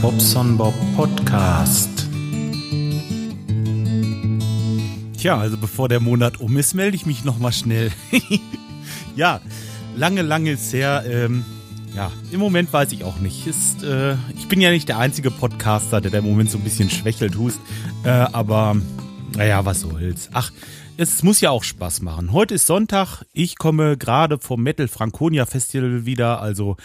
Bobson Bob Podcast. Tja, also bevor der Monat um ist, melde ich mich nochmal schnell. ja, lange, lange ist her. Ähm, ja, im Moment weiß ich auch nicht. Ist, äh, ich bin ja nicht der einzige Podcaster, der im Moment so ein bisschen schwächelt, hust. Äh, aber, naja, was soll's. Ach, es muss ja auch Spaß machen. Heute ist Sonntag. Ich komme gerade vom Metal Franconia Festival wieder. Also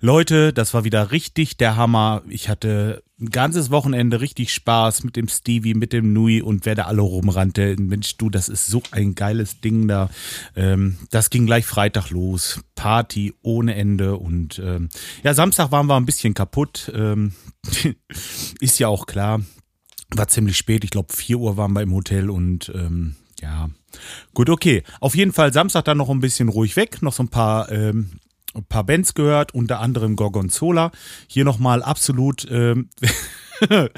Leute, das war wieder richtig der Hammer. Ich hatte ein ganzes Wochenende richtig Spaß mit dem Stevie, mit dem Nui und wer da alle rumrannte. Mensch, du, das ist so ein geiles Ding da. Ähm, das ging gleich Freitag los. Party ohne Ende und ähm, ja, Samstag waren wir ein bisschen kaputt. Ähm, ist ja auch klar. War ziemlich spät. Ich glaube, 4 Uhr waren wir im Hotel und ähm, ja, gut, okay. Auf jeden Fall Samstag dann noch ein bisschen ruhig weg, noch so ein paar, ähm, ein paar Bands gehört, unter anderem Gorgonzola. Hier nochmal absolut, ähm,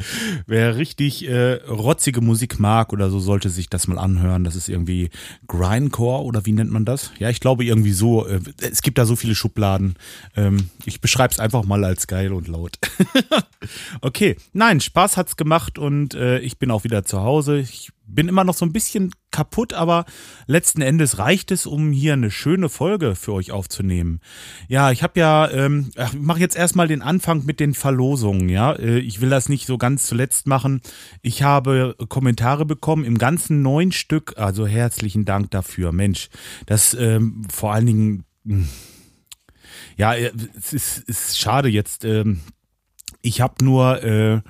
wer richtig äh, rotzige Musik mag oder so, sollte sich das mal anhören. Das ist irgendwie Grindcore oder wie nennt man das? Ja, ich glaube irgendwie so. Äh, es gibt da so viele Schubladen. Ähm, ich beschreibe es einfach mal als geil und laut. okay, nein, Spaß hat's gemacht und äh, ich bin auch wieder zu Hause. Ich bin immer noch so ein bisschen kaputt, aber letzten Endes reicht es, um hier eine schöne Folge für euch aufzunehmen. Ja, ich habe ja, ähm, ich mache jetzt erstmal den Anfang mit den Verlosungen. Ja, äh, ich will das nicht so ganz zuletzt machen. Ich habe Kommentare bekommen im ganzen neun Stück. Also herzlichen Dank dafür, Mensch. Das ähm, vor allen Dingen. Hm, ja, äh, es ist, ist schade jetzt. Ähm, ich habe nur äh,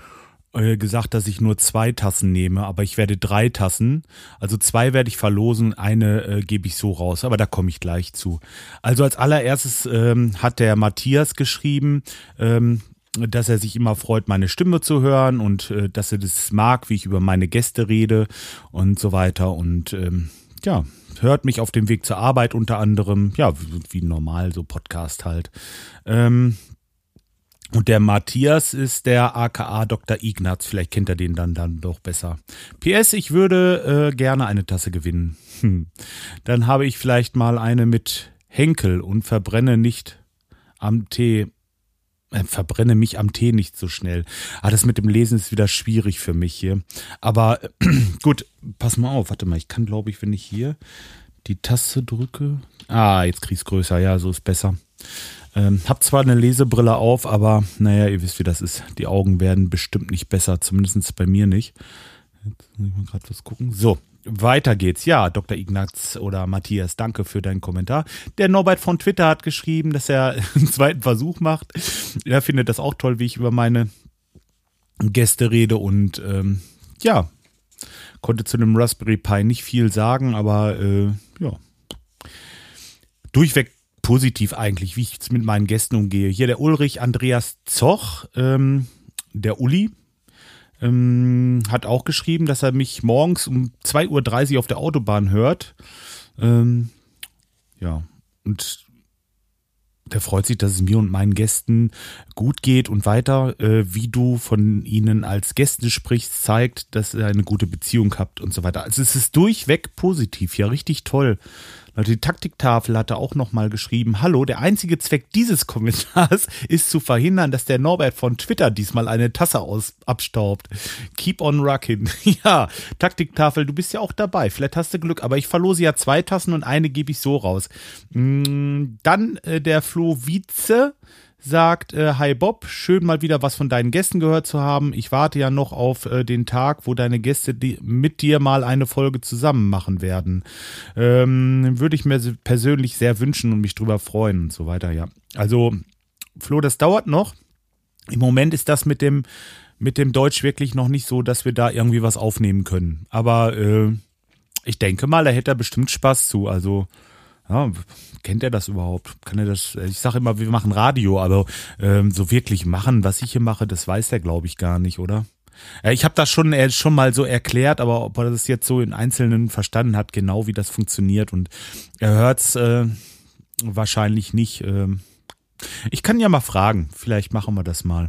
äh, gesagt, dass ich nur zwei Tassen nehme, aber ich werde drei Tassen. Also zwei werde ich verlosen, eine äh, gebe ich so raus, aber da komme ich gleich zu. Also als allererstes ähm, hat der Matthias geschrieben, ähm, dass er sich immer freut, meine Stimme zu hören und äh, dass er das mag, wie ich über meine Gäste rede und so weiter. Und ähm, ja, hört mich auf dem Weg zur Arbeit unter anderem, ja, wie, wie normal, so Podcast halt. Ähm, und der Matthias ist der aka Dr. Ignaz. Vielleicht kennt er den dann, dann doch besser. PS, ich würde äh, gerne eine Tasse gewinnen. Hm. Dann habe ich vielleicht mal eine mit Henkel und verbrenne nicht am Tee. Äh, verbrenne mich am Tee nicht so schnell. Ah, das mit dem Lesen ist wieder schwierig für mich hier. Aber gut, pass mal auf. Warte mal, ich kann, glaube ich, wenn ich hier die Tasse drücke. Ah, jetzt krieg's größer. Ja, so ist besser. Ähm, hab zwar eine Lesebrille auf, aber naja, ihr wisst, wie das ist. Die Augen werden bestimmt nicht besser, zumindest bei mir nicht. Jetzt muss ich mal gerade was gucken. So, weiter geht's. Ja, Dr. Ignaz oder Matthias, danke für deinen Kommentar. Der Norbert von Twitter hat geschrieben, dass er einen zweiten Versuch macht. Er findet das auch toll, wie ich über meine Gäste rede und ähm, ja, konnte zu dem Raspberry Pi nicht viel sagen, aber äh, ja. Durchweg positiv eigentlich, wie ich jetzt mit meinen Gästen umgehe. Hier der Ulrich Andreas Zoch, ähm, der Uli, ähm, hat auch geschrieben, dass er mich morgens um 2.30 Uhr auf der Autobahn hört. Ähm, ja, und der freut sich, dass es mir und meinen Gästen gut geht und weiter, äh, wie du von ihnen als Gästen sprichst, zeigt, dass ihr eine gute Beziehung habt und so weiter. Also es ist durchweg positiv, ja, richtig toll. Die Taktiktafel hatte auch nochmal geschrieben, hallo, der einzige Zweck dieses Kommentars ist zu verhindern, dass der Norbert von Twitter diesmal eine Tasse aus abstaubt. Keep on rocking. ja, Taktiktafel, du bist ja auch dabei. Vielleicht hast du Glück, aber ich verlose ja zwei Tassen und eine gebe ich so raus. Mm, dann äh, der Flo Wietze sagt, äh, hi Bob, schön mal wieder was von deinen Gästen gehört zu haben. Ich warte ja noch auf äh, den Tag, wo deine Gäste die, mit dir mal eine Folge zusammen machen werden. Ähm, würde ich mir persönlich sehr wünschen und mich drüber freuen und so weiter, ja. Also, Flo, das dauert noch. Im Moment ist das mit dem, mit dem Deutsch wirklich noch nicht so, dass wir da irgendwie was aufnehmen können. Aber äh, ich denke mal, da hätte er bestimmt Spaß zu. Also, ja, kennt er das überhaupt? Kann er das? Ich sage immer, wir machen Radio, aber ähm, so wirklich machen, was ich hier mache, das weiß er, glaube ich, gar nicht, oder? Ich habe das schon, er schon mal so erklärt, aber ob er das jetzt so in Einzelnen verstanden hat, genau wie das funktioniert und er hört's äh, wahrscheinlich nicht. Äh. Ich kann ja mal fragen, vielleicht machen wir das mal.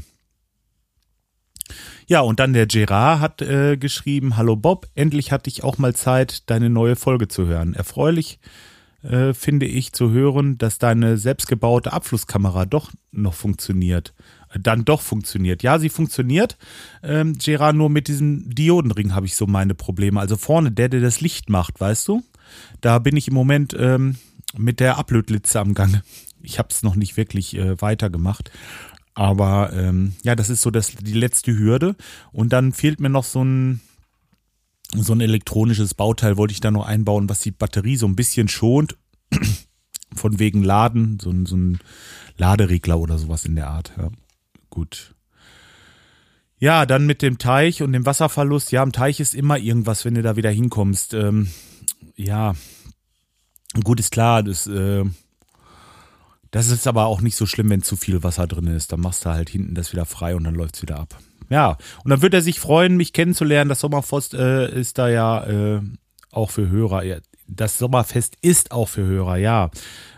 Ja, und dann der Gerard hat äh, geschrieben, Hallo Bob, endlich hatte ich auch mal Zeit, deine neue Folge zu hören. Erfreulich äh, finde ich, zu hören, dass deine selbstgebaute Abflusskamera doch noch funktioniert. dann doch funktioniert. Ja, sie funktioniert. Ähm, Gerard, nur mit diesem Diodenring habe ich so meine Probleme. Also vorne, der, der das Licht macht, weißt du? Da bin ich im Moment ähm, mit der Ablötlitze am Gange. Ich habe es noch nicht wirklich äh, weitergemacht. Aber ähm, ja, das ist so das, die letzte Hürde. Und dann fehlt mir noch so ein, so ein elektronisches Bauteil, wollte ich da noch einbauen, was die Batterie so ein bisschen schont. Von wegen Laden, so ein, so ein Laderegler oder sowas in der Art. Ja. Gut. Ja, dann mit dem Teich und dem Wasserverlust. Ja, am Teich ist immer irgendwas, wenn du da wieder hinkommst. Ähm, ja, gut ist klar, das, äh, das ist aber auch nicht so schlimm, wenn zu viel Wasser drin ist. Dann machst du halt hinten das wieder frei und dann läuft es wieder ab. Ja, und dann wird er sich freuen, mich kennenzulernen. Das Sommerfest äh, ist da ja äh, auch für Hörer. Das Sommerfest ist auch für Hörer, ja.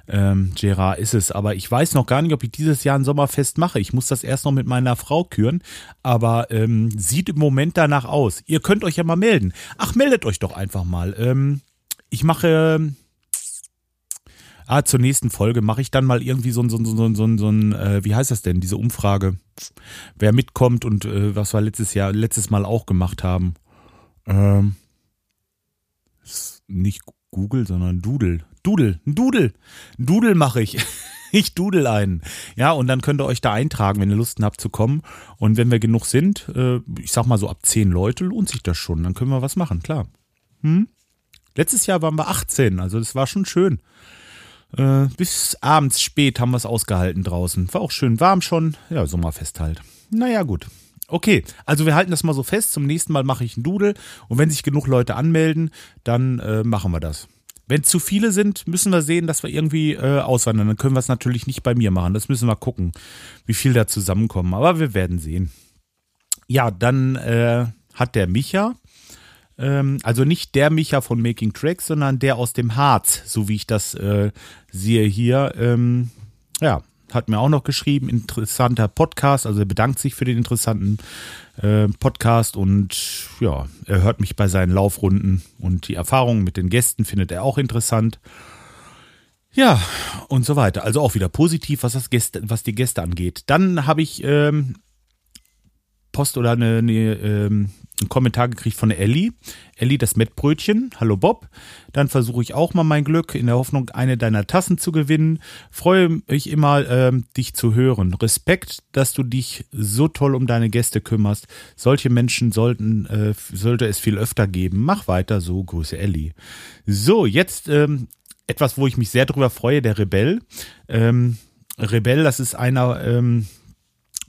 Ähm, Gerard ist es. Aber ich weiß noch gar nicht, ob ich dieses Jahr ein Sommerfest mache. Ich muss das erst noch mit meiner Frau küren. Aber ähm, sieht im Moment danach aus. Ihr könnt euch ja mal melden. Ach, meldet euch doch einfach mal. Ähm, ich mache. Ah, zur nächsten Folge mache ich dann mal irgendwie so ein, so ein, so ein, so ein, so ein äh, wie heißt das denn, diese Umfrage, wer mitkommt und äh, was wir letztes Jahr, letztes Mal auch gemacht haben. Ähm, nicht Google, sondern Doodle. Doodle, ein Doodle. Ein Doodle mache ich. Ich dudel einen. Ja, und dann könnt ihr euch da eintragen, wenn ihr Lust habt zu kommen. Und wenn wir genug sind, äh, ich sag mal so ab zehn Leute, lohnt sich das schon. Dann können wir was machen, klar. Hm? Letztes Jahr waren wir 18, also das war schon schön. Äh, bis abends spät haben wir es ausgehalten draußen. War auch schön warm schon. Ja, Sommerfest halt. Naja, gut. Okay, also wir halten das mal so fest. Zum nächsten Mal mache ich einen Doodle. Und wenn sich genug Leute anmelden, dann äh, machen wir das. Wenn zu viele sind, müssen wir sehen, dass wir irgendwie äh, auswandern. Dann können wir es natürlich nicht bei mir machen. Das müssen wir gucken, wie viel da zusammenkommen. Aber wir werden sehen. Ja, dann äh, hat der Micha, ähm, also nicht der Micha von Making Tracks, sondern der aus dem Harz, so wie ich das äh, sehe hier. Ähm, ja, hat mir auch noch geschrieben, interessanter Podcast, also er bedankt sich für den interessanten äh, Podcast und ja, er hört mich bei seinen Laufrunden und die Erfahrungen mit den Gästen findet er auch interessant. Ja, und so weiter. Also auch wieder positiv, was, das Gäste, was die Gäste angeht. Dann habe ich ähm, Post oder eine, eine ähm, einen Kommentar gekriegt von Ellie. Ellie, das Mettbrötchen. Hallo Bob. Dann versuche ich auch mal mein Glück in der Hoffnung, eine deiner Tassen zu gewinnen. Freue mich immer, ähm, dich zu hören. Respekt, dass du dich so toll um deine Gäste kümmerst. Solche Menschen sollten, äh, sollte es viel öfter geben. Mach weiter so. Grüße Ellie. So, jetzt ähm, etwas, wo ich mich sehr drüber freue, der Rebell. Ähm, Rebell, das ist einer, ähm,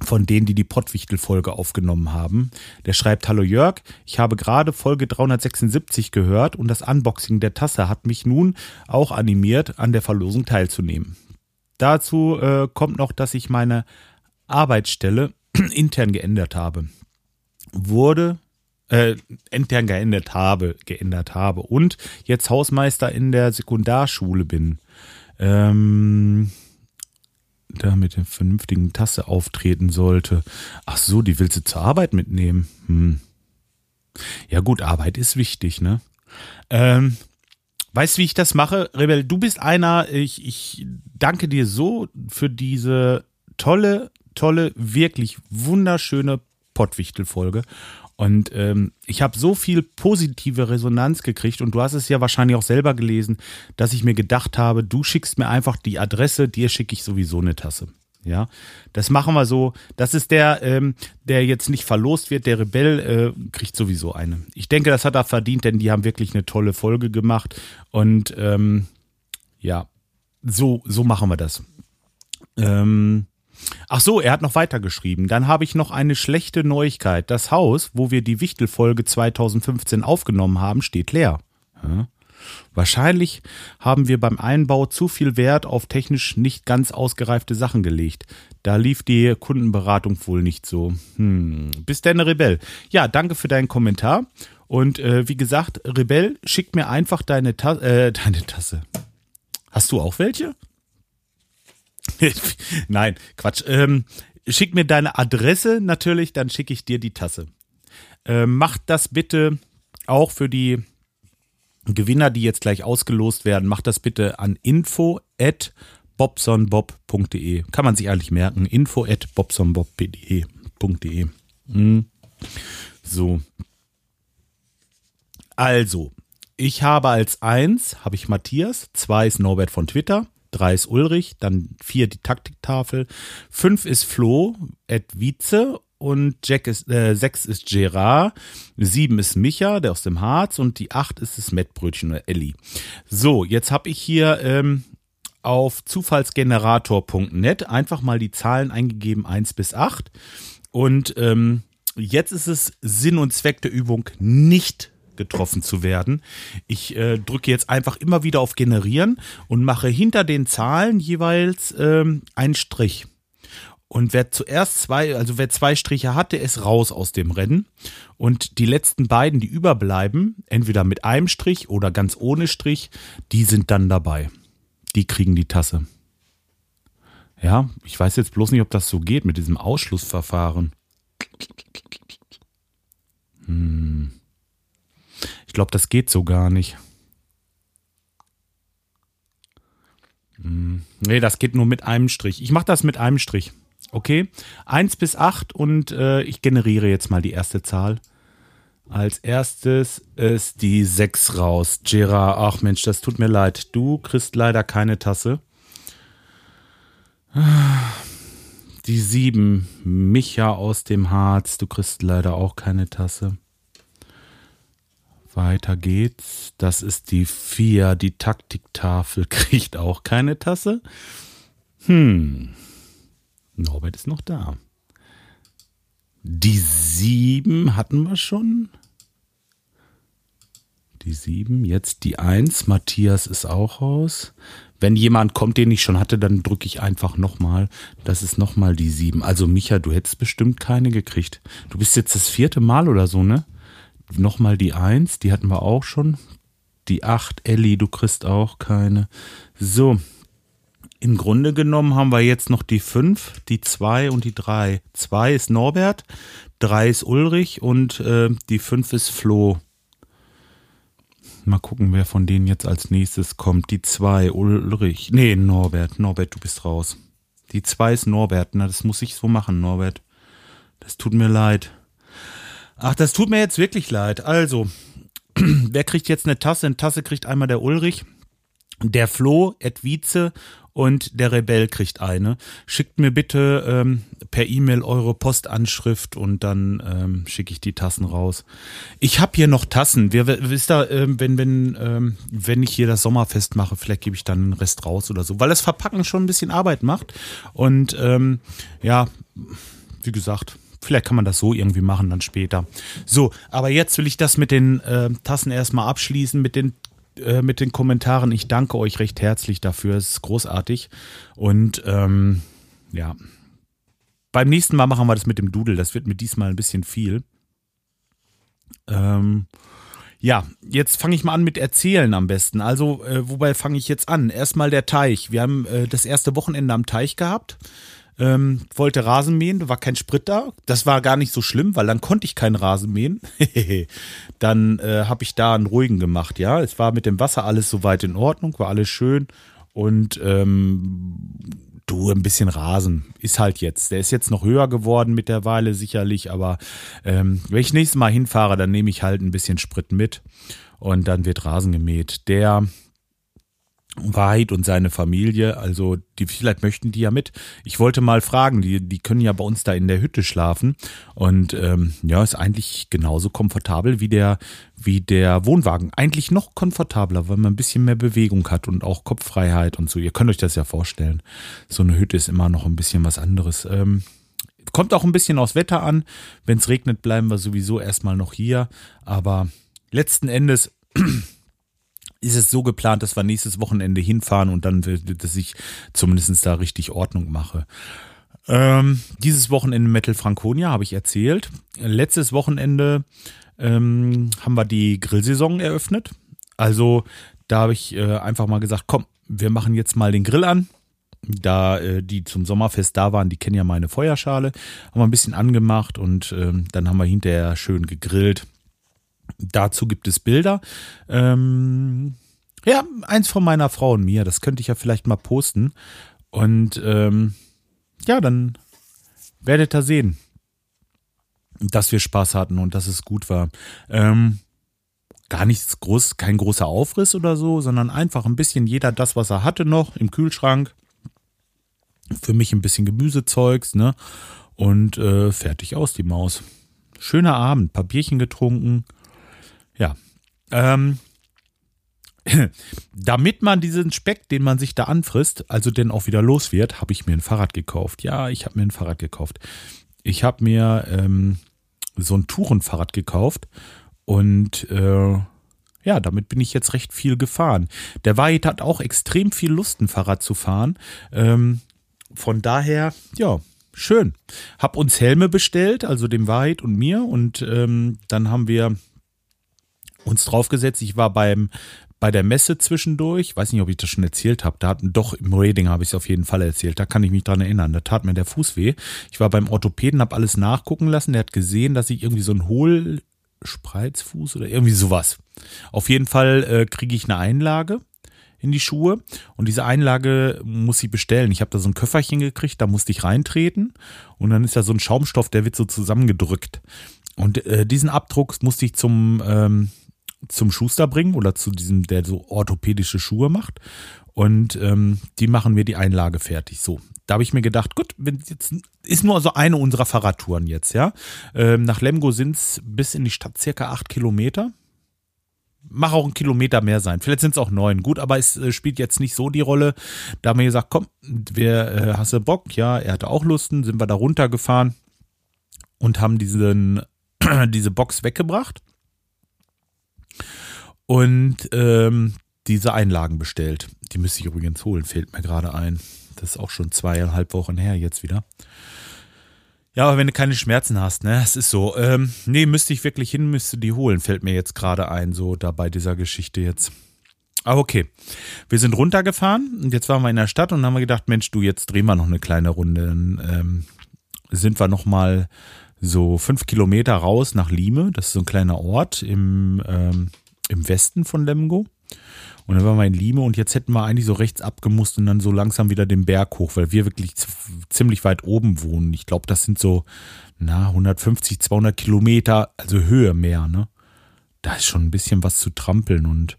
von denen, die die Pottwichtel-Folge aufgenommen haben. Der schreibt, Hallo Jörg, ich habe gerade Folge 376 gehört und das Unboxing der Tasse hat mich nun auch animiert, an der Verlosung teilzunehmen. Dazu äh, kommt noch, dass ich meine Arbeitsstelle intern geändert habe. Wurde äh, intern geändert habe, geändert habe und jetzt Hausmeister in der Sekundarschule bin. Ähm, da mit der vernünftigen Tasse auftreten sollte. Ach so, die willst du zur Arbeit mitnehmen. Hm. Ja gut, Arbeit ist wichtig, ne? Ähm, weißt du, wie ich das mache? Rebell, du bist einer, ich, ich danke dir so für diese tolle, tolle, wirklich wunderschöne Pottwichtel-Folge. Und ähm, ich habe so viel positive Resonanz gekriegt und du hast es ja wahrscheinlich auch selber gelesen, dass ich mir gedacht habe, du schickst mir einfach die Adresse, dir schicke ich sowieso eine Tasse. Ja, das machen wir so. Das ist der, ähm, der jetzt nicht verlost wird. Der Rebell äh, kriegt sowieso eine. Ich denke, das hat er verdient, denn die haben wirklich eine tolle Folge gemacht. Und ähm, ja, so, so machen wir das. Ähm, Ach so, er hat noch weitergeschrieben. Dann habe ich noch eine schlechte Neuigkeit. Das Haus, wo wir die Wichtelfolge 2015 aufgenommen haben, steht leer. Ja. Wahrscheinlich haben wir beim Einbau zu viel Wert auf technisch nicht ganz ausgereifte Sachen gelegt. Da lief die Kundenberatung wohl nicht so. Hm. Bis denn, Rebell. Ja, danke für deinen Kommentar. Und äh, wie gesagt, Rebell, schick mir einfach deine, Ta äh, deine Tasse. Hast du auch welche? Nein, Quatsch. Ähm, schick mir deine Adresse natürlich, dann schicke ich dir die Tasse. Ähm, macht das bitte auch für die Gewinner, die jetzt gleich ausgelost werden. Macht das bitte an info at bobsonbob.de. Kann man sich eigentlich merken. Info at bobsonbob.de. Hm. So. Also, ich habe als eins habe ich Matthias, zwei ist Norbert von Twitter, drei ist Ulrich, dann vier die Taktiktafel, fünf ist Flo, at Vize und Jack ist, äh, sechs ist Gerard, sieben ist Micha, der aus dem Harz und die acht ist das Mettbrötchen oder Elli. So, jetzt habe ich hier ähm, auf zufallsgenerator.net einfach mal die Zahlen eingegeben, eins bis acht. Und ähm, jetzt ist es Sinn und Zweck der Übung nicht getroffen zu werden. Ich äh, drücke jetzt einfach immer wieder auf Generieren und mache hinter den Zahlen jeweils ähm, einen Strich. Und wer zuerst zwei, also wer zwei Striche hat, der ist raus aus dem Rennen. Und die letzten beiden, die überbleiben, entweder mit einem Strich oder ganz ohne Strich, die sind dann dabei. Die kriegen die Tasse. Ja, ich weiß jetzt bloß nicht, ob das so geht mit diesem Ausschlussverfahren. Hm. Ich glaube, das geht so gar nicht. Hm. Nee, das geht nur mit einem Strich. Ich mache das mit einem Strich. Okay, 1 bis 8 und äh, ich generiere jetzt mal die erste Zahl. Als erstes ist die 6 raus. Gerard, ach Mensch, das tut mir leid. Du kriegst leider keine Tasse. Die 7, Micha aus dem Harz, du kriegst leider auch keine Tasse. Weiter geht's. Das ist die 4, die Taktiktafel kriegt auch keine Tasse. Hm. Norbert ist noch da. Die sieben hatten wir schon. Die sieben, jetzt die eins. Matthias ist auch raus. Wenn jemand kommt, den ich schon hatte, dann drücke ich einfach nochmal. Das ist nochmal die sieben. Also Micha, du hättest bestimmt keine gekriegt. Du bist jetzt das vierte Mal oder so, ne? Nochmal die eins, die hatten wir auch schon. Die acht, Ellie, du kriegst auch keine. So, im Grunde genommen haben wir jetzt noch die 5, die 2 und die 3. 2 ist Norbert, 3 ist Ulrich und äh, die 5 ist Flo. Mal gucken, wer von denen jetzt als nächstes kommt. Die 2, Ulrich. Nee, Norbert. Norbert, du bist raus. Die 2 ist Norbert. Na, das muss ich so machen, Norbert. Das tut mir leid. Ach, das tut mir jetzt wirklich leid. Also, wer kriegt jetzt eine Tasse? Eine Tasse kriegt einmal der Ulrich der Flo, Ed Wietze und der Rebell kriegt eine. Schickt mir bitte ähm, per E-Mail eure Postanschrift und dann ähm, schicke ich die Tassen raus. Ich habe hier noch Tassen. Wir, wisst ihr, ähm, wenn, wenn, ähm, wenn ich hier das Sommerfest mache, vielleicht gebe ich dann den Rest raus oder so, weil das Verpacken schon ein bisschen Arbeit macht. Und ähm, ja, wie gesagt, Vielleicht kann man das so irgendwie machen dann später. So, aber jetzt will ich das mit den äh, Tassen erstmal abschließen, mit den äh, mit den Kommentaren. Ich danke euch recht herzlich dafür. Es ist großartig. Und ähm, ja, beim nächsten Mal machen wir das mit dem Doodle. Das wird mir diesmal ein bisschen viel. Ähm, ja, jetzt fange ich mal an mit Erzählen am besten. Also, äh, wobei fange ich jetzt an? Erstmal der Teich. Wir haben äh, das erste Wochenende am Teich gehabt ähm, wollte Rasen mähen, da war kein Sprit da. Das war gar nicht so schlimm, weil dann konnte ich keinen Rasen mähen. dann äh, habe ich da einen ruhigen gemacht, ja. Es war mit dem Wasser alles soweit in Ordnung, war alles schön. Und ähm, du, ein bisschen Rasen ist halt jetzt. Der ist jetzt noch höher geworden mittlerweile sicherlich, aber ähm, wenn ich nächstes Mal hinfahre, dann nehme ich halt ein bisschen Sprit mit und dann wird Rasen gemäht. Der Wahrheit und seine Familie, also die vielleicht möchten die ja mit. Ich wollte mal fragen, die, die können ja bei uns da in der Hütte schlafen und ähm, ja, ist eigentlich genauso komfortabel wie der wie der Wohnwagen. Eigentlich noch komfortabler, weil man ein bisschen mehr Bewegung hat und auch Kopffreiheit und so. Ihr könnt euch das ja vorstellen. So eine Hütte ist immer noch ein bisschen was anderes. Ähm, kommt auch ein bisschen aufs Wetter an. Wenn es regnet, bleiben wir sowieso erstmal noch hier. Aber letzten Endes ist es so geplant, dass wir nächstes Wochenende hinfahren und dann, dass ich zumindest da richtig Ordnung mache. Ähm, dieses Wochenende Metal Franconia habe ich erzählt. Letztes Wochenende ähm, haben wir die Grillsaison eröffnet. Also da habe ich äh, einfach mal gesagt, komm, wir machen jetzt mal den Grill an. Da äh, die zum Sommerfest da waren, die kennen ja meine Feuerschale, haben wir ein bisschen angemacht und ähm, dann haben wir hinterher schön gegrillt. Dazu gibt es Bilder. Ähm, Ja, eins von meiner Frau und mir. Das könnte ich ja vielleicht mal posten. Und ähm, ja, dann werdet ihr sehen, dass wir Spaß hatten und dass es gut war. Ähm, gar nichts groß, kein großer Aufriss oder so, sondern einfach ein bisschen jeder das, was er hatte noch im Kühlschrank. Für mich ein bisschen Gemüsezeugs, ne? Und äh, fertig aus die Maus. Schöner Abend, Papierchen getrunken. Ähm, damit man diesen Speck, den man sich da anfrisst, also denn auch wieder los wird, habe ich mir ein Fahrrad gekauft. Ja, ich habe mir ein Fahrrad gekauft. Ich habe mir ähm, so ein Tourenfahrrad gekauft und äh, ja, damit bin ich jetzt recht viel gefahren. Der Wahid hat auch extrem viel Lust, ein Fahrrad zu fahren. Ähm, von daher, ja, schön. Hab uns Helme bestellt, also dem Wahid und mir, und ähm, dann haben wir uns draufgesetzt. Ich war beim bei der Messe zwischendurch, weiß nicht, ob ich das schon erzählt habe, da hat doch im Rating habe ich es auf jeden Fall erzählt, da kann ich mich dran erinnern, da tat mir der Fuß weh. Ich war beim Orthopäden, habe alles nachgucken lassen, der hat gesehen, dass ich irgendwie so ein Hohlspreizfuß oder irgendwie sowas. Auf jeden Fall äh, kriege ich eine Einlage in die Schuhe und diese Einlage muss ich bestellen. Ich habe da so ein Köfferchen gekriegt, da musste ich reintreten und dann ist da so ein Schaumstoff, der wird so zusammengedrückt. Und äh, diesen Abdruck musste ich zum ähm, zum Schuster bringen oder zu diesem, der so orthopädische Schuhe macht. Und ähm, die machen mir die Einlage fertig. So, da habe ich mir gedacht, gut, wenn jetzt ist nur so eine unserer Fahrradtouren jetzt, ja. Ähm, nach Lemgo sind es bis in die Stadt circa acht Kilometer. Mach auch ein Kilometer mehr sein. Vielleicht sind es auch neun. Gut, aber es äh, spielt jetzt nicht so die Rolle. Da haben wir gesagt, komm, wer äh, hast du Bock? Ja, er hatte auch Lusten, sind wir da runtergefahren und haben diesen, diese Box weggebracht und ähm, diese Einlagen bestellt. Die müsste ich übrigens holen, fehlt mir gerade ein. Das ist auch schon zweieinhalb Wochen her jetzt wieder. Ja, aber wenn du keine Schmerzen hast, ne, es ist so. Ähm, nee, müsste ich wirklich hin, müsste die holen, fällt mir jetzt gerade ein, so da bei dieser Geschichte jetzt. Aber okay, wir sind runtergefahren und jetzt waren wir in der Stadt und haben wir gedacht, Mensch, du, jetzt drehen wir noch eine kleine Runde. Dann ähm, sind wir noch mal so fünf Kilometer raus nach Lime. Das ist so ein kleiner Ort im ähm, im Westen von Lemgo. Und dann waren wir in Lime und jetzt hätten wir eigentlich so rechts abgemusst und dann so langsam wieder den Berg hoch, weil wir wirklich ziemlich weit oben wohnen. Ich glaube, das sind so, na, 150, 200 Kilometer, also Höhe mehr, ne? Da ist schon ein bisschen was zu trampeln und,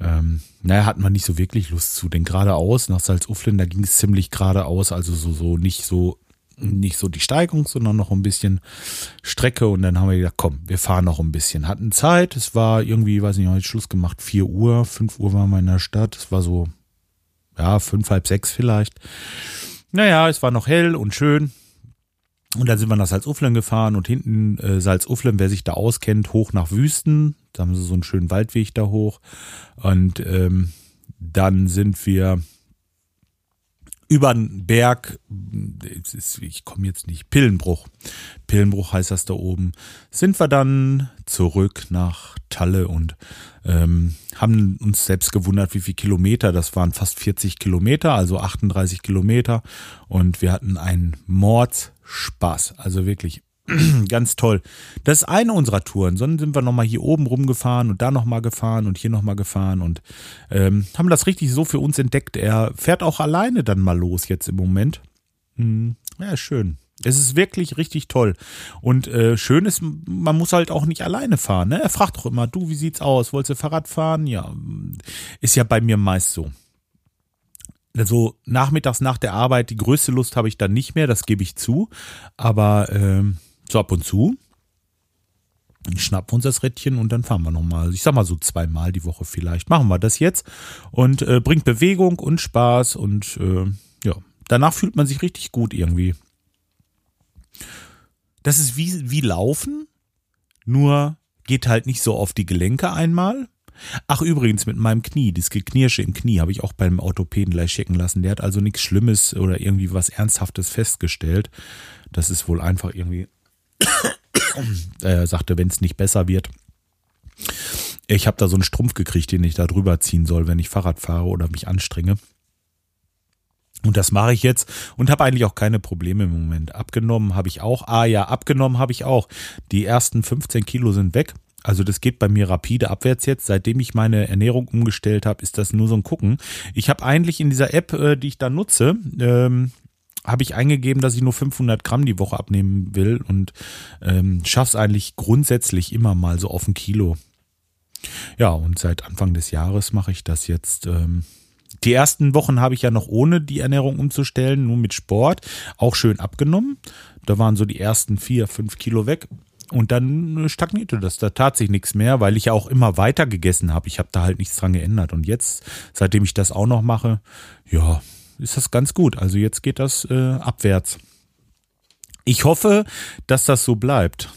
ähm, naja, hatten wir nicht so wirklich Lust zu. Denn geradeaus nach Salzuflen, da ging es ziemlich geradeaus, also so, so nicht so nicht so die Steigung, sondern noch ein bisschen Strecke. Und dann haben wir gesagt, komm, wir fahren noch ein bisschen. Hatten Zeit. Es war irgendwie, weiß nicht, heute Schluss gemacht, 4 Uhr, 5 Uhr waren wir in der Stadt. Es war so, ja, fünf, halb sechs vielleicht. Naja, es war noch hell und schön. Und dann sind wir nach Salzuflen gefahren und hinten äh, Salzuflen, wer sich da auskennt, hoch nach Wüsten. Da haben sie so einen schönen Waldweg da hoch. Und ähm, dann sind wir über den Berg, ich komme jetzt nicht, Pillenbruch. Pillenbruch heißt das da oben. Sind wir dann zurück nach Talle und ähm, haben uns selbst gewundert, wie viele Kilometer. Das waren fast 40 Kilometer, also 38 Kilometer. Und wir hatten einen Mordspaß. Also wirklich ganz toll. Das ist eine unserer Touren. Sonst sind wir nochmal hier oben rumgefahren und da nochmal gefahren und hier nochmal gefahren und ähm, haben das richtig so für uns entdeckt. Er fährt auch alleine dann mal los jetzt im Moment. Hm, ja, schön. Es ist wirklich richtig toll. Und äh, schön ist, man muss halt auch nicht alleine fahren. Ne? Er fragt doch immer, du, wie sieht's aus? Wolltest du Fahrrad fahren? Ja, ist ja bei mir meist so. Also nachmittags nach der Arbeit, die größte Lust habe ich dann nicht mehr, das gebe ich zu. Aber ähm, so ab und zu schnappen wir uns das Rädchen und dann fahren wir nochmal. Ich sag mal so zweimal die Woche vielleicht. Machen wir das jetzt und äh, bringt Bewegung und Spaß und äh, ja, danach fühlt man sich richtig gut irgendwie. Das ist wie, wie Laufen, nur geht halt nicht so auf die Gelenke einmal. Ach, übrigens, mit meinem Knie, das Geknirsche im Knie habe ich auch beim Orthopäden gleich checken lassen. Der hat also nichts Schlimmes oder irgendwie was Ernsthaftes festgestellt. Das ist wohl einfach irgendwie er sagte, wenn es nicht besser wird. Ich habe da so einen Strumpf gekriegt, den ich da drüber ziehen soll, wenn ich Fahrrad fahre oder mich anstrenge. Und das mache ich jetzt und habe eigentlich auch keine Probleme im Moment. Abgenommen habe ich auch. Ah ja, abgenommen habe ich auch. Die ersten 15 Kilo sind weg. Also das geht bei mir rapide abwärts jetzt. Seitdem ich meine Ernährung umgestellt habe, ist das nur so ein Gucken. Ich habe eigentlich in dieser App, äh, die ich da nutze, ähm, habe ich eingegeben, dass ich nur 500 Gramm die Woche abnehmen will und ähm, schaff's eigentlich grundsätzlich immer mal so auf ein Kilo. Ja, und seit Anfang des Jahres mache ich das jetzt. Ähm, die ersten Wochen habe ich ja noch ohne die Ernährung umzustellen, nur mit Sport, auch schön abgenommen. Da waren so die ersten vier, fünf Kilo weg. Und dann stagnierte das. Da tat sich nichts mehr, weil ich ja auch immer weiter gegessen habe. Ich habe da halt nichts dran geändert. Und jetzt, seitdem ich das auch noch mache, ja, ist das ganz gut. Also jetzt geht das äh, abwärts. Ich hoffe, dass das so bleibt.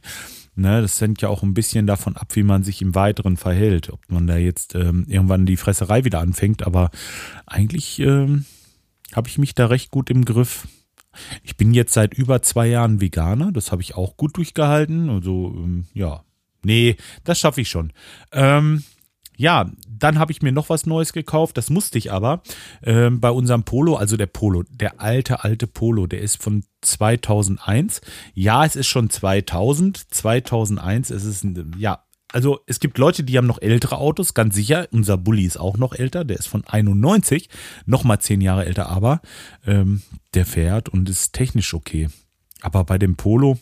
ne, das hängt ja auch ein bisschen davon ab, wie man sich im Weiteren verhält. Ob man da jetzt ähm, irgendwann die Fresserei wieder anfängt. Aber eigentlich ähm, habe ich mich da recht gut im Griff. Ich bin jetzt seit über zwei Jahren Veganer. Das habe ich auch gut durchgehalten. Also, ähm, ja. Nee, das schaffe ich schon. Ähm, ja, dann habe ich mir noch was Neues gekauft. Das musste ich aber ähm, bei unserem Polo, also der Polo, der alte, alte Polo, der ist von 2001. Ja, es ist schon 2000. 2001, es ist, ja, also es gibt Leute, die haben noch ältere Autos, ganz sicher. Unser Bulli ist auch noch älter, der ist von 91, nochmal zehn Jahre älter, aber ähm, der fährt und ist technisch okay. Aber bei dem Polo,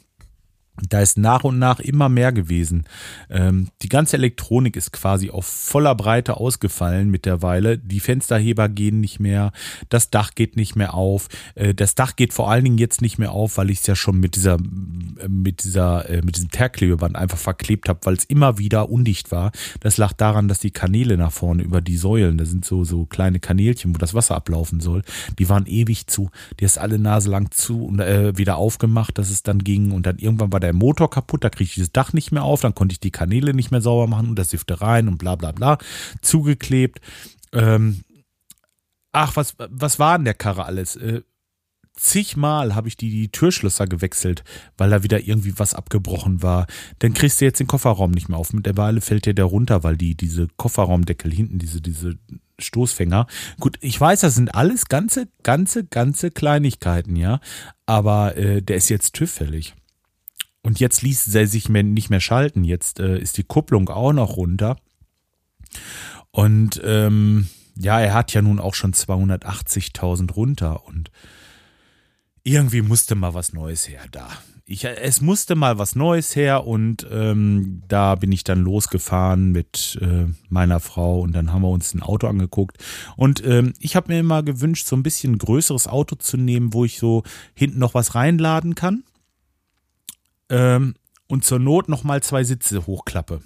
da ist nach und nach immer mehr gewesen. Ähm, die ganze Elektronik ist quasi auf voller Breite ausgefallen mittlerweile. Die Fensterheber gehen nicht mehr, das Dach geht nicht mehr auf. Äh, das Dach geht vor allen Dingen jetzt nicht mehr auf, weil ich es ja schon mit dieser, mit dieser, äh, mit diesem Teerklebeband einfach verklebt habe, weil es immer wieder undicht war. Das lag daran, dass die Kanäle nach vorne über die Säulen, da sind so, so kleine Kanälchen, wo das Wasser ablaufen soll, die waren ewig zu. Die ist alle Nase lang zu und äh, wieder aufgemacht, dass es dann ging und dann irgendwann war der der Motor kaputt, da kriege ich das Dach nicht mehr auf, dann konnte ich die Kanäle nicht mehr sauber machen und das Sifte rein und bla bla bla. Zugeklebt. Ähm, ach, was, was war in der Karre alles? Äh, zigmal habe ich die, die Türschlösser gewechselt, weil da wieder irgendwie was abgebrochen war. Dann kriegst du jetzt den Kofferraum nicht mehr auf. Mit der Weile fällt dir der runter, weil die, diese Kofferraumdeckel hinten, diese, diese Stoßfänger. Gut, ich weiß, das sind alles ganze, ganze, ganze Kleinigkeiten, ja. Aber äh, der ist jetzt TÜV-fällig. Und jetzt ließ er sich nicht mehr schalten. Jetzt äh, ist die Kupplung auch noch runter. Und ähm, ja, er hat ja nun auch schon 280.000 runter. Und irgendwie musste mal was Neues her da. Ich, es musste mal was Neues her und ähm, da bin ich dann losgefahren mit äh, meiner Frau und dann haben wir uns ein Auto angeguckt. Und ähm, ich habe mir immer gewünscht, so ein bisschen größeres Auto zu nehmen, wo ich so hinten noch was reinladen kann ähm, und zur Not nochmal zwei Sitze hochklappe.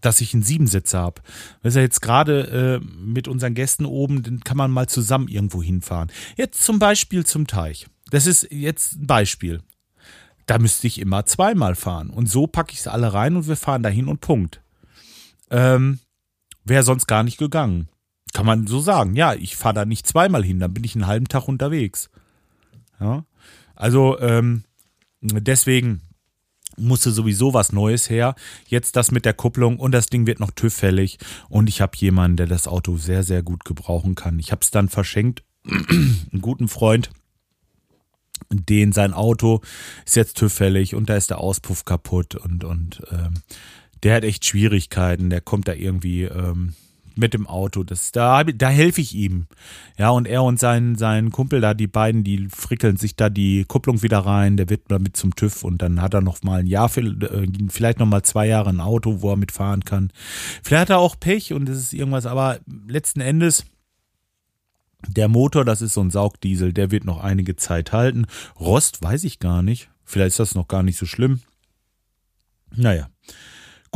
Dass ich einen Siebensitzer habe. Das ist ja jetzt gerade äh, mit unseren Gästen oben, dann kann man mal zusammen irgendwo hinfahren. Jetzt zum Beispiel zum Teich. Das ist jetzt ein Beispiel. Da müsste ich immer zweimal fahren. Und so packe ich sie alle rein und wir fahren dahin und Punkt. Ähm, Wäre sonst gar nicht gegangen. Kann man so sagen. Ja, ich fahre da nicht zweimal hin, dann bin ich einen halben Tag unterwegs. Ja. Also ähm, deswegen musste sowieso was Neues her. Jetzt das mit der Kupplung und das Ding wird noch TÜV fällig und ich habe jemanden, der das Auto sehr, sehr gut gebrauchen kann. Ich habe es dann verschenkt, einen guten Freund, den sein Auto ist jetzt TÜV fällig und da ist der Auspuff kaputt und, und ähm, der hat echt Schwierigkeiten, der kommt da irgendwie ähm, mit dem Auto. Das, da, da helfe ich ihm. Ja, und er und sein, sein Kumpel da, die beiden, die frickeln sich da die Kupplung wieder rein, der wird damit zum TÜV und dann hat er noch mal ein Jahr, äh, vielleicht noch mal zwei Jahre ein Auto, wo er mitfahren kann. Vielleicht hat er auch Pech und es ist irgendwas, aber letzten Endes, der Motor, das ist so ein Saugdiesel, der wird noch einige Zeit halten. Rost weiß ich gar nicht. Vielleicht ist das noch gar nicht so schlimm. Naja.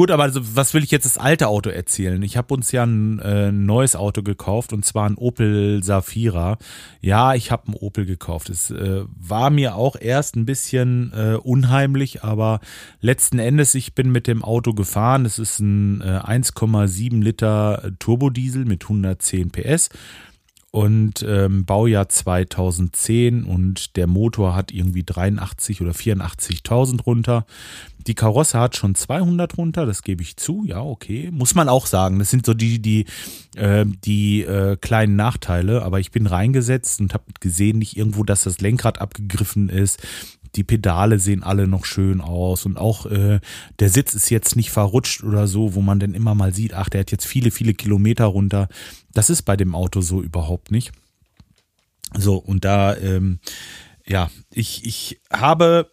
Gut, aber also, was will ich jetzt das alte Auto erzählen? Ich habe uns ja ein äh, neues Auto gekauft und zwar ein Opel Safira. Ja, ich habe ein Opel gekauft. Es äh, war mir auch erst ein bisschen äh, unheimlich, aber letzten Endes, ich bin mit dem Auto gefahren. Es ist ein 1,7 äh, Liter Turbodiesel mit 110 PS und ähm, Baujahr 2010 und der Motor hat irgendwie 83 oder 84.000 runter. Die Karosse hat schon 200 runter, das gebe ich zu, ja, okay. Muss man auch sagen, das sind so die, die, äh, die äh, kleinen Nachteile, aber ich bin reingesetzt und habe gesehen, nicht irgendwo, dass das Lenkrad abgegriffen ist. Die Pedale sehen alle noch schön aus und auch äh, der Sitz ist jetzt nicht verrutscht oder so, wo man dann immer mal sieht, ach, der hat jetzt viele, viele Kilometer runter. Das ist bei dem Auto so überhaupt nicht. So, und da, ähm, ja, ich, ich habe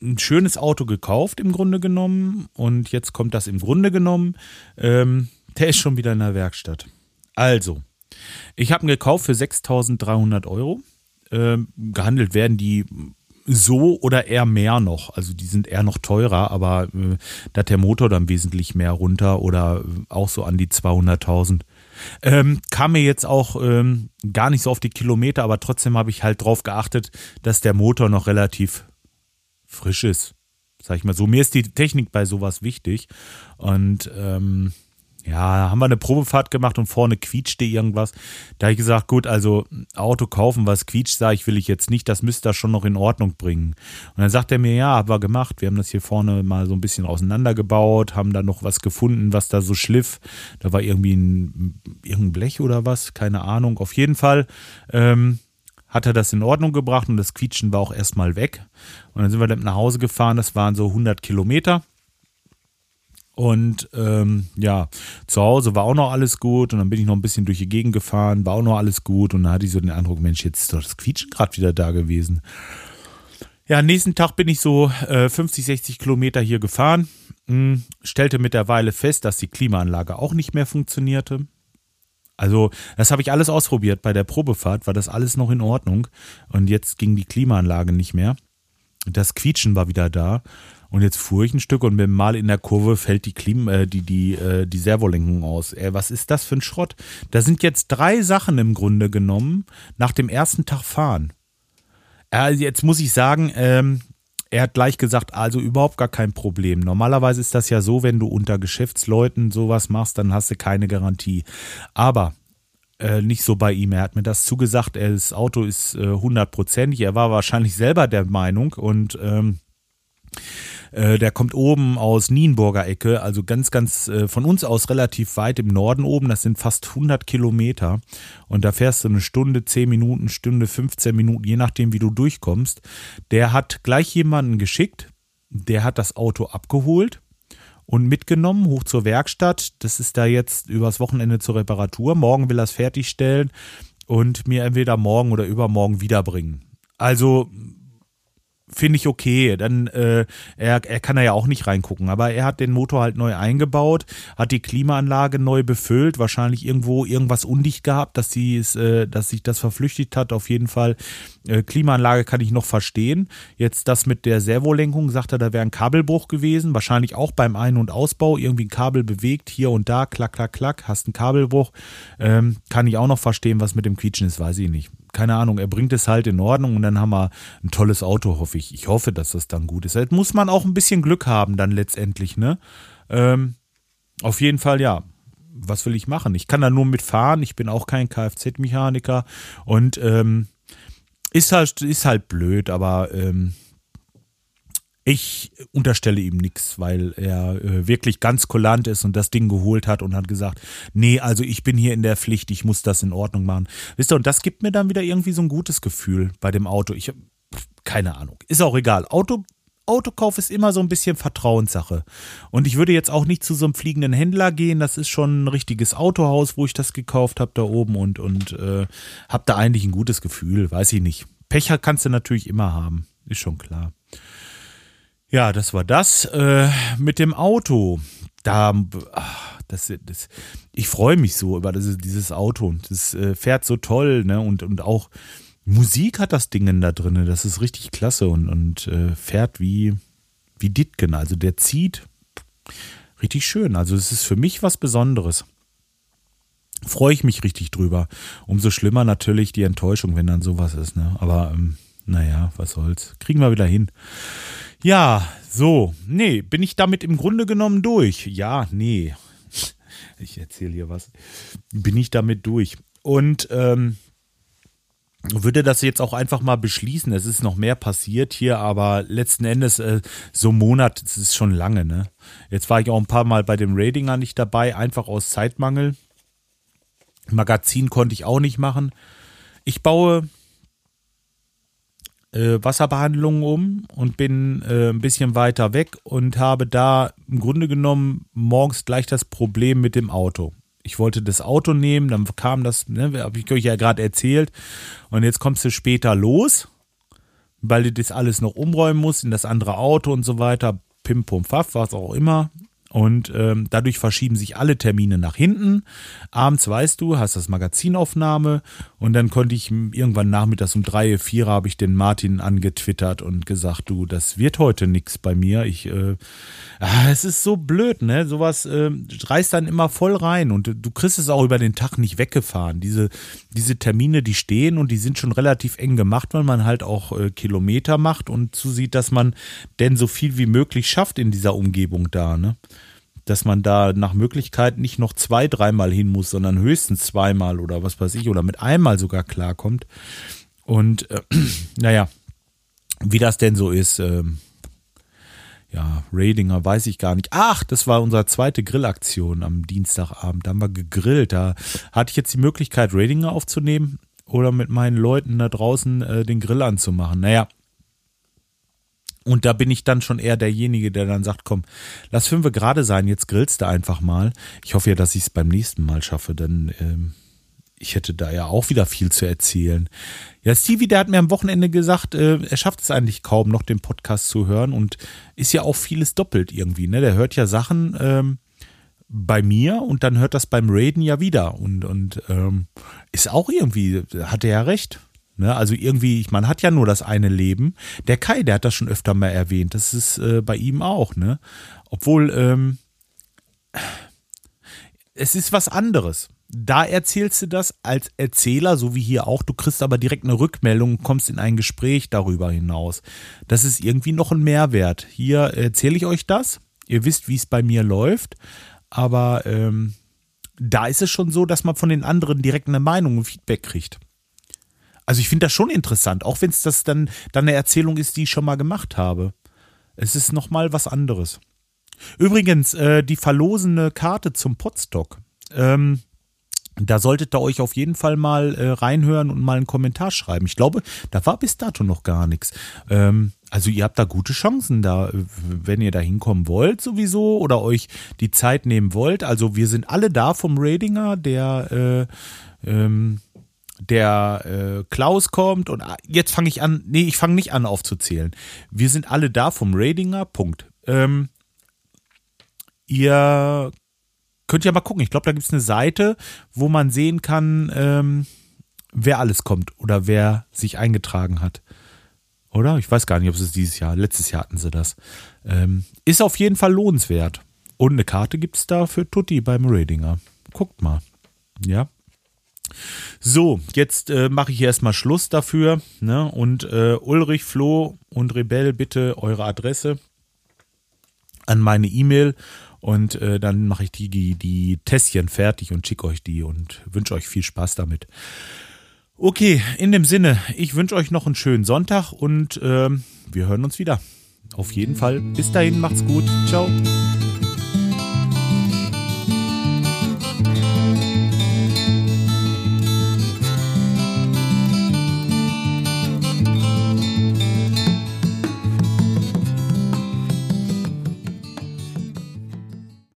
ein schönes Auto gekauft im Grunde genommen und jetzt kommt das im Grunde genommen. Ähm, der ist schon wieder in der Werkstatt. Also, ich habe ihn gekauft für 6.300 Euro. Ähm, gehandelt werden die so oder eher mehr noch. Also die sind eher noch teurer, aber äh, da hat der Motor dann wesentlich mehr runter oder auch so an die 200.000. Ähm, kam mir jetzt auch ähm, gar nicht so auf die Kilometer, aber trotzdem habe ich halt drauf geachtet, dass der Motor noch relativ frisch ist. Sag ich mal so. Mir ist die Technik bei sowas wichtig. Und ähm, ja, haben wir eine Probefahrt gemacht und vorne quietschte irgendwas. Da habe ich gesagt, gut, also Auto kaufen, was quietscht, sage ich, will ich jetzt nicht, das müsste er schon noch in Ordnung bringen. Und dann sagt er mir, ja, haben wir gemacht, wir haben das hier vorne mal so ein bisschen auseinandergebaut, haben da noch was gefunden, was da so schliff. Da war irgendwie ein, irgendein Blech oder was, keine Ahnung. Auf jeden Fall ähm, hat er das in Ordnung gebracht und das Quietschen war auch erstmal weg. Und dann sind wir dann nach Hause gefahren, das waren so 100 Kilometer. Und ähm, ja, zu Hause war auch noch alles gut und dann bin ich noch ein bisschen durch die Gegend gefahren, war auch noch alles gut und dann hatte ich so den Eindruck, Mensch, jetzt ist doch das Quietschen gerade wieder da gewesen. Ja, nächsten Tag bin ich so äh, 50, 60 Kilometer hier gefahren, mh, hm, stellte mittlerweile fest, dass die Klimaanlage auch nicht mehr funktionierte. Also, das habe ich alles ausprobiert. Bei der Probefahrt war das alles noch in Ordnung und jetzt ging die Klimaanlage nicht mehr. Das Quietschen war wieder da und jetzt fuhr ich ein Stück und mir mal in der Kurve fällt die Klim äh, die, die, äh, die Servolenkung aus. Äh, was ist das für ein Schrott? Da sind jetzt drei Sachen im Grunde genommen nach dem ersten Tag fahren. Äh, jetzt muss ich sagen, ähm, er hat gleich gesagt, also überhaupt gar kein Problem. Normalerweise ist das ja so, wenn du unter Geschäftsleuten sowas machst, dann hast du keine Garantie. Aber äh, nicht so bei ihm. Er hat mir das zugesagt, das Auto ist äh, hundertprozentig. er war wahrscheinlich selber der Meinung und ähm, äh, der kommt oben aus Nienburger Ecke, also ganz, ganz äh, von uns aus relativ weit im Norden oben. Das sind fast 100 Kilometer. Und da fährst du eine Stunde, 10 Minuten, Stunde, 15 Minuten, je nachdem, wie du durchkommst. Der hat gleich jemanden geschickt. Der hat das Auto abgeholt und mitgenommen, hoch zur Werkstatt. Das ist da jetzt übers Wochenende zur Reparatur. Morgen will er es fertigstellen und mir entweder morgen oder übermorgen wiederbringen. Also finde ich okay. Dann äh, er, er kann da ja auch nicht reingucken, aber er hat den Motor halt neu eingebaut, hat die Klimaanlage neu befüllt, wahrscheinlich irgendwo irgendwas undicht gehabt, dass sie es, äh, dass sich das verflüchtigt hat. Auf jeden Fall äh, Klimaanlage kann ich noch verstehen. Jetzt das mit der Servolenkung, sagt er, da wäre ein Kabelbruch gewesen, wahrscheinlich auch beim Ein- und Ausbau irgendwie ein Kabel bewegt hier und da, klack klack klack, hast einen Kabelbruch. Ähm, kann ich auch noch verstehen, was mit dem Quietschen ist, weiß ich nicht keine Ahnung, er bringt es halt in Ordnung und dann haben wir ein tolles Auto, hoffe ich. Ich hoffe, dass das dann gut ist. Halt muss man auch ein bisschen Glück haben dann letztendlich, ne? Ähm, auf jeden Fall, ja. Was will ich machen? Ich kann da nur mitfahren. Ich bin auch kein Kfz-Mechaniker und ähm, ist halt, ist halt blöd, aber ähm, ich unterstelle ihm nichts, weil er äh, wirklich ganz kulant ist und das Ding geholt hat und hat gesagt, nee, also ich bin hier in der Pflicht, ich muss das in Ordnung machen. Wisst ihr, und das gibt mir dann wieder irgendwie so ein gutes Gefühl bei dem Auto. Ich keine Ahnung, ist auch egal. Auto Autokauf ist immer so ein bisschen Vertrauenssache. Und ich würde jetzt auch nicht zu so einem fliegenden Händler gehen. Das ist schon ein richtiges Autohaus, wo ich das gekauft habe da oben und, und äh, habe da eigentlich ein gutes Gefühl. Weiß ich nicht. Pecher kannst du natürlich immer haben. Ist schon klar. Ja, das war das. Äh, mit dem Auto. Da, ach, das, das, ich freue mich so über das, dieses Auto. Das äh, fährt so toll, ne? Und, und auch Musik hat das Ding da drin. Das ist richtig klasse und, und äh, fährt wie, wie Ditken. Also der zieht richtig schön. Also es ist für mich was Besonderes. Freue ich mich richtig drüber. Umso schlimmer natürlich die Enttäuschung, wenn dann sowas ist. Ne? Aber ähm, naja, was soll's. Kriegen wir wieder hin. Ja, so. Nee, bin ich damit im Grunde genommen durch? Ja, nee. Ich erzähle hier was. Bin ich damit durch. Und ähm, würde das jetzt auch einfach mal beschließen. Es ist noch mehr passiert hier, aber letzten Endes äh, so ein Monat, das ist schon lange, ne? Jetzt war ich auch ein paar Mal bei dem Ratinger nicht dabei, einfach aus Zeitmangel. Magazin konnte ich auch nicht machen. Ich baue äh, Wasserbehandlung um und bin äh, ein bisschen weiter weg und habe da im Grunde genommen morgens gleich das Problem mit dem Auto. Ich wollte das Auto nehmen, dann kam das, ne, habe ich euch ja gerade erzählt, und jetzt kommst du später los, weil du das alles noch umräumen musst in das andere Auto und so weiter. Pim, pum, pfaff, was auch immer. Und ähm, dadurch verschieben sich alle Termine nach hinten. Abends weißt du, hast das Magazinaufnahme und dann konnte ich irgendwann nachmittags um drei, vier habe ich den Martin angetwittert und gesagt, du, das wird heute nichts bei mir. Ich, äh, ah, es ist so blöd, ne? Sowas äh, reißt dann immer voll rein und du kriegst es auch über den Tag nicht weggefahren. Diese, diese Termine, die stehen und die sind schon relativ eng gemacht, weil man halt auch äh, Kilometer macht und zusieht, dass man denn so viel wie möglich schafft in dieser Umgebung da, ne? Dass man da nach Möglichkeit nicht noch zwei, dreimal hin muss, sondern höchstens zweimal oder was weiß ich, oder mit einmal sogar klarkommt. Und äh, naja, wie das denn so ist, äh, ja, Radinger weiß ich gar nicht. Ach, das war unsere zweite Grillaktion am Dienstagabend. Da haben wir gegrillt. Da hatte ich jetzt die Möglichkeit, Radinger aufzunehmen oder mit meinen Leuten da draußen äh, den Grill anzumachen. Naja, und da bin ich dann schon eher derjenige, der dann sagt, komm, lass fünf gerade sein, jetzt grillst du einfach mal. Ich hoffe ja, dass ich es beim nächsten Mal schaffe, denn ähm, ich hätte da ja auch wieder viel zu erzählen. Ja, Stevie, der hat mir am Wochenende gesagt, äh, er schafft es eigentlich kaum, noch den Podcast zu hören und ist ja auch vieles doppelt irgendwie. Ne? Der hört ja Sachen ähm, bei mir und dann hört das beim Raiden ja wieder und, und ähm, ist auch irgendwie, hat er ja recht. Ne, also irgendwie, man hat ja nur das eine Leben. Der Kai, der hat das schon öfter mal erwähnt. Das ist äh, bei ihm auch, ne? Obwohl, ähm, es ist was anderes. Da erzählst du das als Erzähler, so wie hier auch. Du kriegst aber direkt eine Rückmeldung und kommst in ein Gespräch darüber hinaus. Das ist irgendwie noch ein Mehrwert. Hier erzähle ich euch das. Ihr wisst, wie es bei mir läuft. Aber ähm, da ist es schon so, dass man von den anderen direkt eine Meinung und Feedback kriegt. Also ich finde das schon interessant, auch wenn es das dann, dann eine Erzählung ist, die ich schon mal gemacht habe. Es ist nochmal was anderes. Übrigens, äh, die verlosene Karte zum Podstock. Ähm, da solltet ihr euch auf jeden Fall mal äh, reinhören und mal einen Kommentar schreiben. Ich glaube, da war bis dato noch gar nichts. Ähm, also ihr habt da gute Chancen da, wenn ihr da hinkommen wollt sowieso oder euch die Zeit nehmen wollt. Also wir sind alle da vom Radinger, der äh, ähm, der äh, Klaus kommt und ah, jetzt fange ich an, nee, ich fange nicht an aufzuzählen. Wir sind alle da vom Radinger, Punkt. Ähm, ihr könnt ja mal gucken, ich glaube, da gibt es eine Seite, wo man sehen kann, ähm, wer alles kommt oder wer sich eingetragen hat. Oder? Ich weiß gar nicht, ob es dieses Jahr, letztes Jahr hatten sie das. Ähm, ist auf jeden Fall lohnenswert. Und eine Karte gibt es da für Tutti beim Radinger. Guckt mal. Ja. So, jetzt äh, mache ich erstmal Schluss dafür. Ne? Und äh, Ulrich, Flo und Rebell, bitte eure Adresse an meine E-Mail und äh, dann mache ich die, die, die Tässchen fertig und schicke euch die und wünsche euch viel Spaß damit. Okay, in dem Sinne, ich wünsche euch noch einen schönen Sonntag und ähm, wir hören uns wieder. Auf jeden Fall. Bis dahin, macht's gut. Ciao.